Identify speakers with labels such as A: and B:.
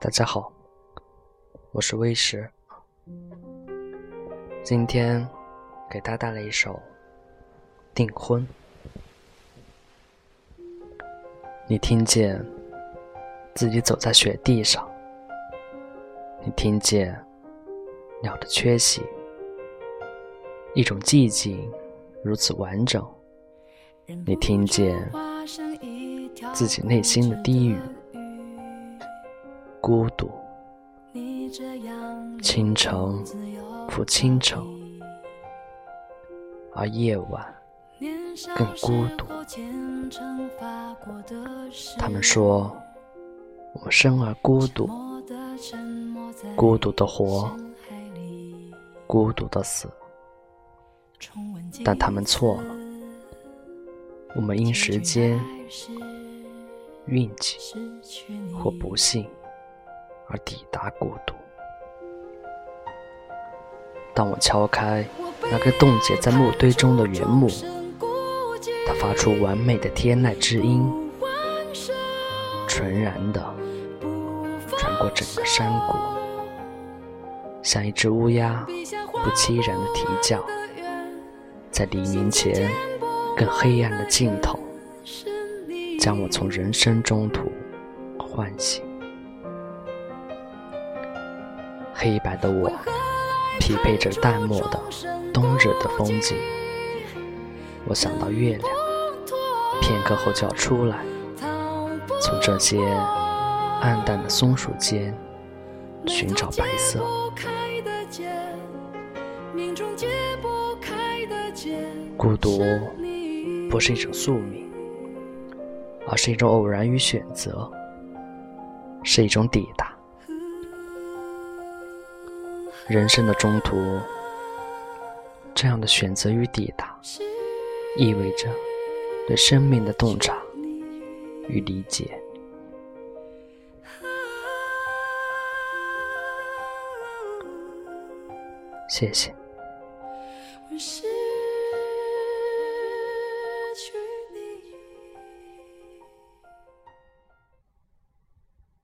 A: 大家好，我是威石，今天给大家带来一首《订婚》。你听见自己走在雪地上，你听见鸟的缺席，一种寂静如此完整，你听见自己内心的低语。孤独，清晨复清晨，而夜晚更孤独。他们说，我们生而孤独，孤独的活，孤独的死。但他们错了，我们因时间、运气或不幸。而抵达孤独。当我敲开那个冻结在木堆中的原木，它发出完美的天籁之音，纯然的穿过整个山谷，像一只乌鸦不期然的啼叫，在黎明前更黑暗的尽头，将我从人生中途唤醒。黑白的我，匹配着淡漠的冬日的风景。我想到月亮，片刻后就要出来，从这些暗淡的松树间寻找白色。孤独不是一种宿命，而是一种偶然与选择，是一种抵达。人生的中途，这样的选择与抵达，意味着对生命的洞察与理解。谢谢。